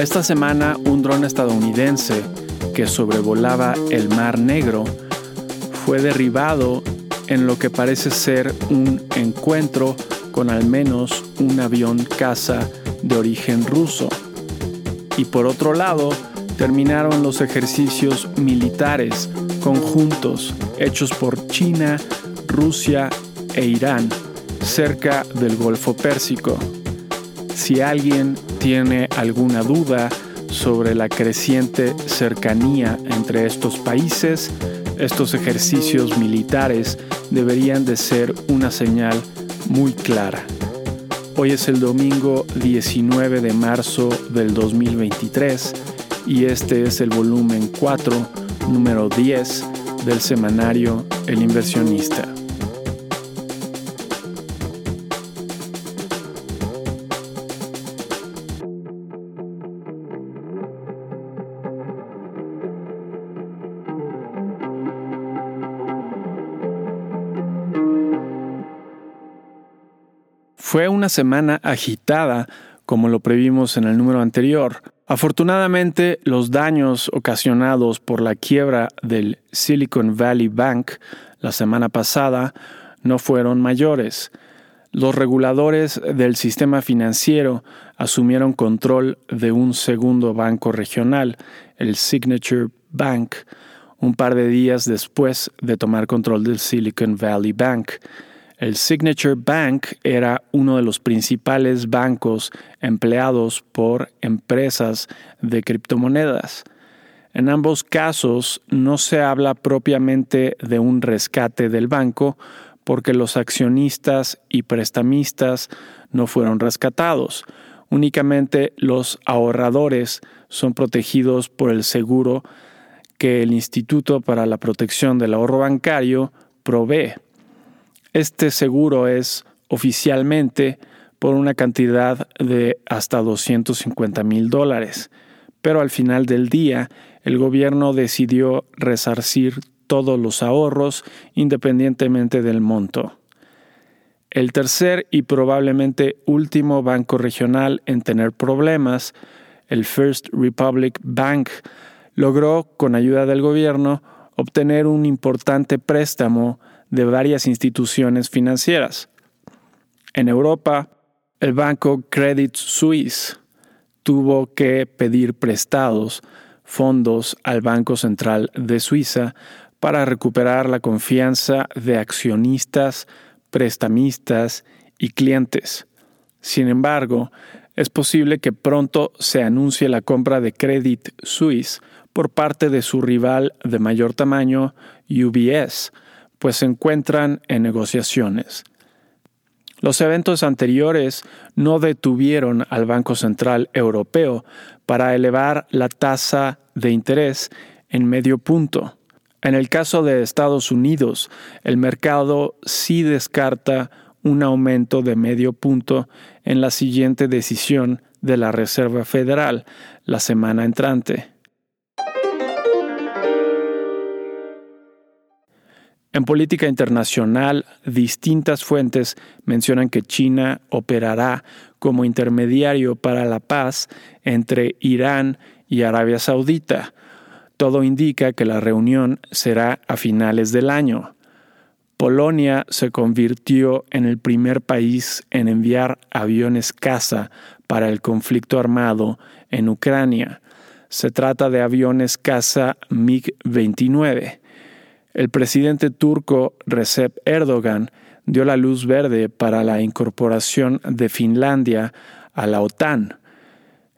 Esta semana un dron estadounidense que sobrevolaba el Mar Negro fue derribado en lo que parece ser un encuentro con al menos un avión caza de origen ruso. Y por otro lado, terminaron los ejercicios militares conjuntos hechos por China, Rusia e Irán cerca del Golfo Pérsico. Si alguien tiene alguna duda sobre la creciente cercanía entre estos países, estos ejercicios militares deberían de ser una señal muy clara. Hoy es el domingo 19 de marzo del 2023 y este es el volumen 4, número 10 del semanario El inversionista. Semana agitada, como lo previmos en el número anterior. Afortunadamente, los daños ocasionados por la quiebra del Silicon Valley Bank la semana pasada no fueron mayores. Los reguladores del sistema financiero asumieron control de un segundo banco regional, el Signature Bank, un par de días después de tomar control del Silicon Valley Bank. El Signature Bank era uno de los principales bancos empleados por empresas de criptomonedas. En ambos casos no se habla propiamente de un rescate del banco porque los accionistas y prestamistas no fueron rescatados. Únicamente los ahorradores son protegidos por el seguro que el Instituto para la Protección del Ahorro Bancario provee. Este seguro es oficialmente por una cantidad de hasta 250 mil dólares, pero al final del día el gobierno decidió resarcir todos los ahorros independientemente del monto. El tercer y probablemente último banco regional en tener problemas, el First Republic Bank, logró, con ayuda del gobierno, obtener un importante préstamo de varias instituciones financieras. En Europa, el banco Credit Suisse tuvo que pedir prestados fondos al Banco Central de Suiza para recuperar la confianza de accionistas, prestamistas y clientes. Sin embargo, es posible que pronto se anuncie la compra de Credit Suisse por parte de su rival de mayor tamaño, UBS, pues se encuentran en negociaciones. Los eventos anteriores no detuvieron al Banco Central Europeo para elevar la tasa de interés en medio punto. En el caso de Estados Unidos, el mercado sí descarta un aumento de medio punto en la siguiente decisión de la Reserva Federal la semana entrante. En política internacional, distintas fuentes mencionan que China operará como intermediario para la paz entre Irán y Arabia Saudita. Todo indica que la reunión será a finales del año. Polonia se convirtió en el primer país en enviar aviones caza para el conflicto armado en Ucrania. Se trata de aviones caza MiG-29. El presidente turco Recep Erdogan dio la luz verde para la incorporación de Finlandia a la OTAN.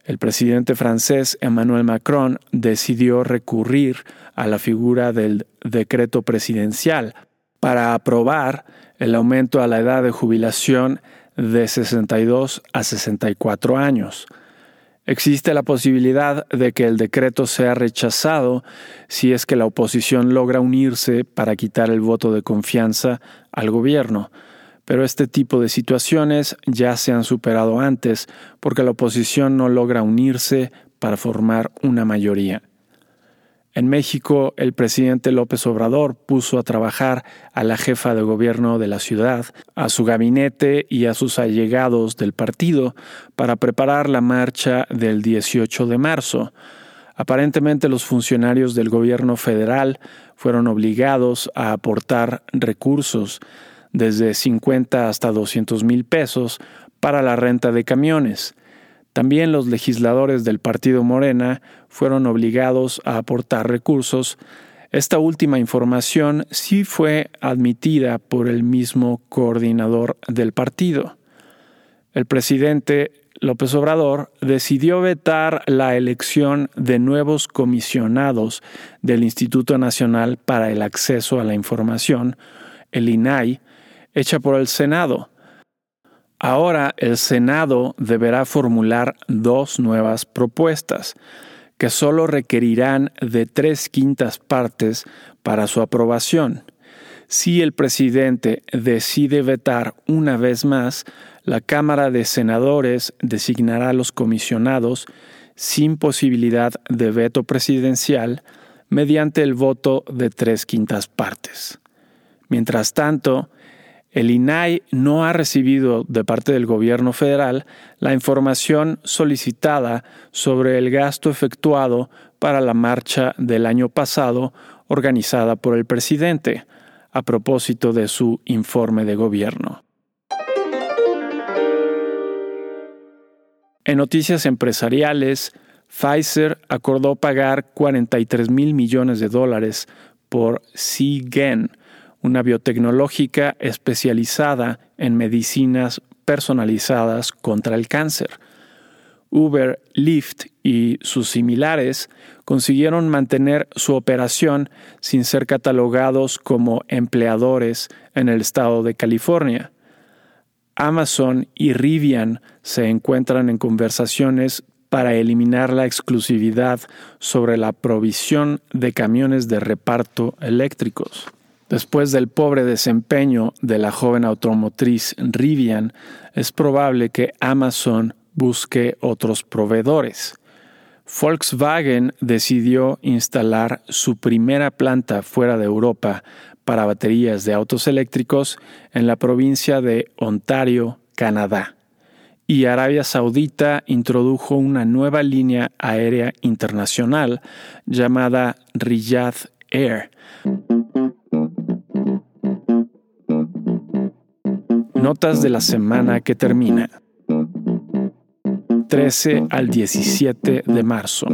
El presidente francés Emmanuel Macron decidió recurrir a la figura del decreto presidencial para aprobar el aumento a la edad de jubilación de 62 a 64 años. Existe la posibilidad de que el decreto sea rechazado si es que la oposición logra unirse para quitar el voto de confianza al gobierno, pero este tipo de situaciones ya se han superado antes porque la oposición no logra unirse para formar una mayoría. En México, el presidente López Obrador puso a trabajar a la jefa de gobierno de la ciudad, a su gabinete y a sus allegados del partido para preparar la marcha del 18 de marzo. Aparentemente los funcionarios del gobierno federal fueron obligados a aportar recursos desde 50 hasta 200 mil pesos para la renta de camiones. También los legisladores del partido Morena fueron obligados a aportar recursos. Esta última información sí fue admitida por el mismo coordinador del partido. El presidente López Obrador decidió vetar la elección de nuevos comisionados del Instituto Nacional para el Acceso a la Información, el INAI, hecha por el Senado. Ahora el Senado deberá formular dos nuevas propuestas, que solo requerirán de tres quintas partes para su aprobación. Si el presidente decide vetar una vez más, la Cámara de Senadores designará a los comisionados sin posibilidad de veto presidencial mediante el voto de tres quintas partes. Mientras tanto, el INAI no ha recibido de parte del gobierno federal la información solicitada sobre el gasto efectuado para la marcha del año pasado organizada por el presidente, a propósito de su informe de gobierno. En noticias empresariales, Pfizer acordó pagar 43 mil millones de dólares por Seagen, una biotecnológica especializada en medicinas personalizadas contra el cáncer. Uber, Lyft y sus similares consiguieron mantener su operación sin ser catalogados como empleadores en el estado de California. Amazon y Rivian se encuentran en conversaciones para eliminar la exclusividad sobre la provisión de camiones de reparto eléctricos. Después del pobre desempeño de la joven automotriz Rivian, es probable que Amazon busque otros proveedores. Volkswagen decidió instalar su primera planta fuera de Europa para baterías de autos eléctricos en la provincia de Ontario, Canadá. Y Arabia Saudita introdujo una nueva línea aérea internacional llamada Riyadh Air Notas de la semana que termina. 13 al 17 de marzo.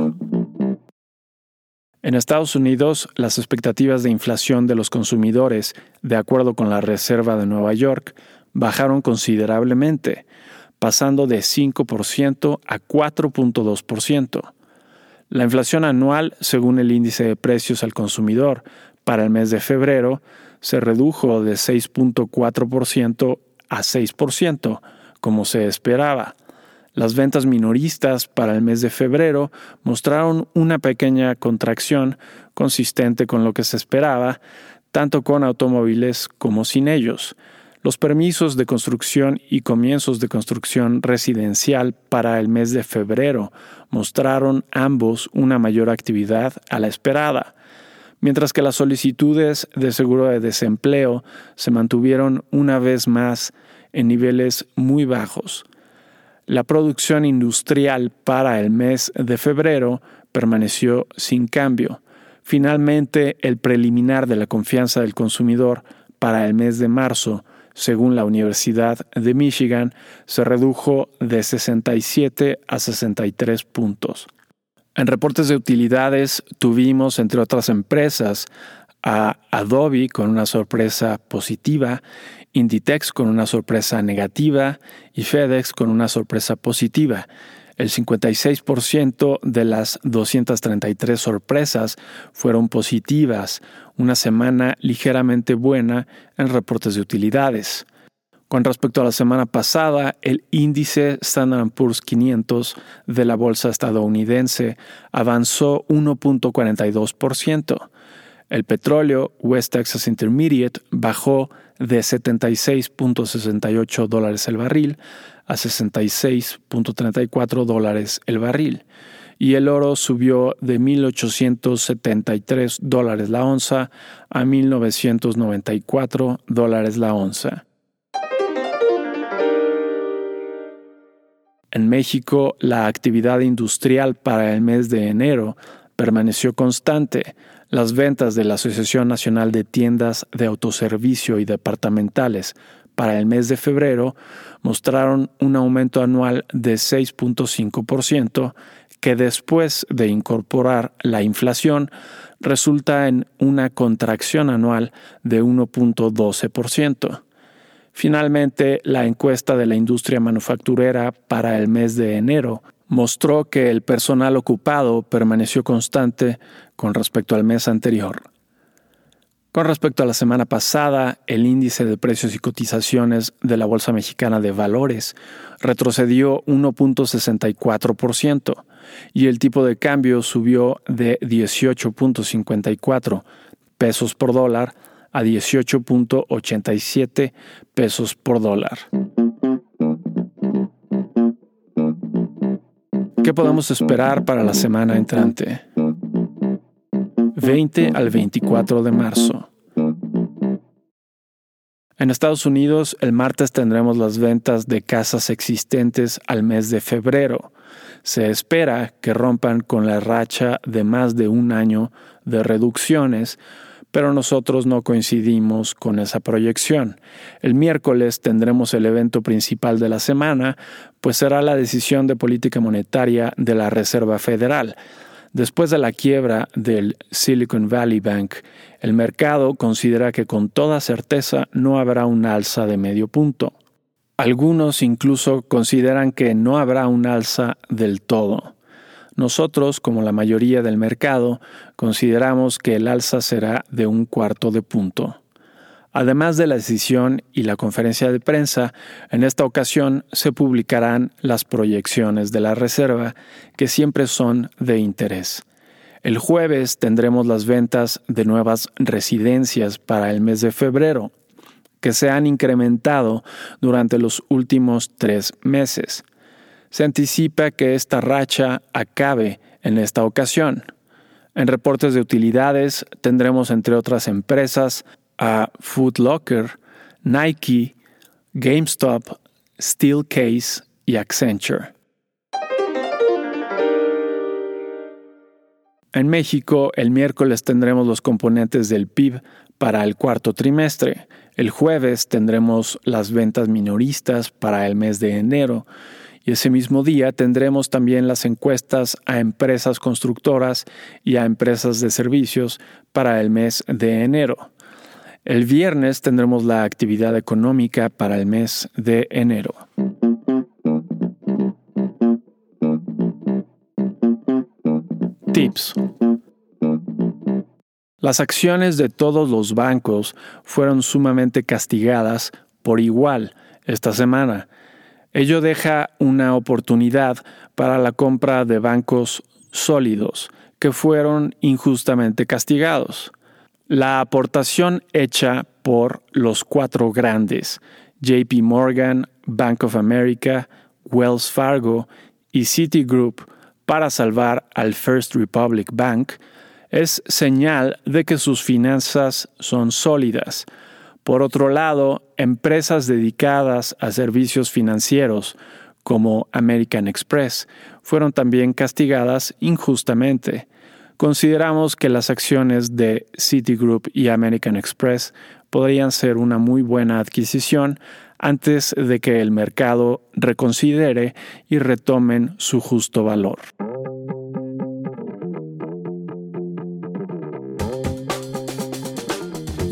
En Estados Unidos, las expectativas de inflación de los consumidores, de acuerdo con la Reserva de Nueva York, bajaron considerablemente, pasando de 5% a 4.2%. La inflación anual, según el índice de precios al consumidor, para el mes de febrero, se redujo de 6.4% a 6%, como se esperaba. Las ventas minoristas para el mes de febrero mostraron una pequeña contracción consistente con lo que se esperaba, tanto con automóviles como sin ellos. Los permisos de construcción y comienzos de construcción residencial para el mes de febrero mostraron ambos una mayor actividad a la esperada, mientras que las solicitudes de seguro de desempleo se mantuvieron una vez más en niveles muy bajos. La producción industrial para el mes de febrero permaneció sin cambio. Finalmente, el preliminar de la confianza del consumidor para el mes de marzo, según la Universidad de Michigan, se redujo de 67 a 63 puntos. En reportes de utilidades tuvimos, entre otras empresas, a Adobe con una sorpresa positiva, Inditex con una sorpresa negativa y FedEx con una sorpresa positiva. El 56% de las 233 sorpresas fueron positivas, una semana ligeramente buena en reportes de utilidades. Con respecto a la semana pasada, el índice Standard Poor's 500 de la bolsa estadounidense avanzó 1.42%. El petróleo West Texas Intermediate bajó de 76.68 dólares el barril a 66.34 dólares el barril y el oro subió de 1.873 dólares la onza a 1.994 dólares la onza. En México, la actividad industrial para el mes de enero permaneció constante. Las ventas de la Asociación Nacional de Tiendas de Autoservicio y Departamentales para el mes de febrero mostraron un aumento anual de 6.5%, que después de incorporar la inflación resulta en una contracción anual de 1.12%. Finalmente, la encuesta de la industria manufacturera para el mes de enero mostró que el personal ocupado permaneció constante con respecto al mes anterior. Con respecto a la semana pasada, el índice de precios y cotizaciones de la Bolsa Mexicana de Valores retrocedió 1.64% y el tipo de cambio subió de 18.54 pesos por dólar a 18.87 pesos por dólar. ¿Qué podemos esperar para la semana entrante? 20 al 24 de marzo. En Estados Unidos, el martes tendremos las ventas de casas existentes al mes de febrero. Se espera que rompan con la racha de más de un año de reducciones, pero nosotros no coincidimos con esa proyección. El miércoles tendremos el evento principal de la semana, pues será la decisión de política monetaria de la Reserva Federal. Después de la quiebra del Silicon Valley Bank, el mercado considera que con toda certeza no habrá un alza de medio punto. Algunos incluso consideran que no habrá un alza del todo. Nosotros, como la mayoría del mercado, consideramos que el alza será de un cuarto de punto. Además de la decisión y la conferencia de prensa, en esta ocasión se publicarán las proyecciones de la Reserva, que siempre son de interés. El jueves tendremos las ventas de nuevas residencias para el mes de febrero, que se han incrementado durante los últimos tres meses se anticipa que esta racha acabe en esta ocasión. En reportes de utilidades tendremos entre otras empresas a Food Locker, Nike, GameStop, Steelcase y Accenture. En México, el miércoles tendremos los componentes del PIB para el cuarto trimestre. El jueves tendremos las ventas minoristas para el mes de enero y ese mismo día tendremos también las encuestas a empresas constructoras y a empresas de servicios para el mes de enero. El viernes tendremos la actividad económica para el mes de enero. Tips. Las acciones de todos los bancos fueron sumamente castigadas por igual esta semana Ello deja una oportunidad para la compra de bancos sólidos que fueron injustamente castigados. La aportación hecha por los cuatro grandes, JP Morgan, Bank of America, Wells Fargo y Citigroup, para salvar al First Republic Bank, es señal de que sus finanzas son sólidas, por otro lado, empresas dedicadas a servicios financieros como American Express fueron también castigadas injustamente. Consideramos que las acciones de Citigroup y American Express podrían ser una muy buena adquisición antes de que el mercado reconsidere y retomen su justo valor.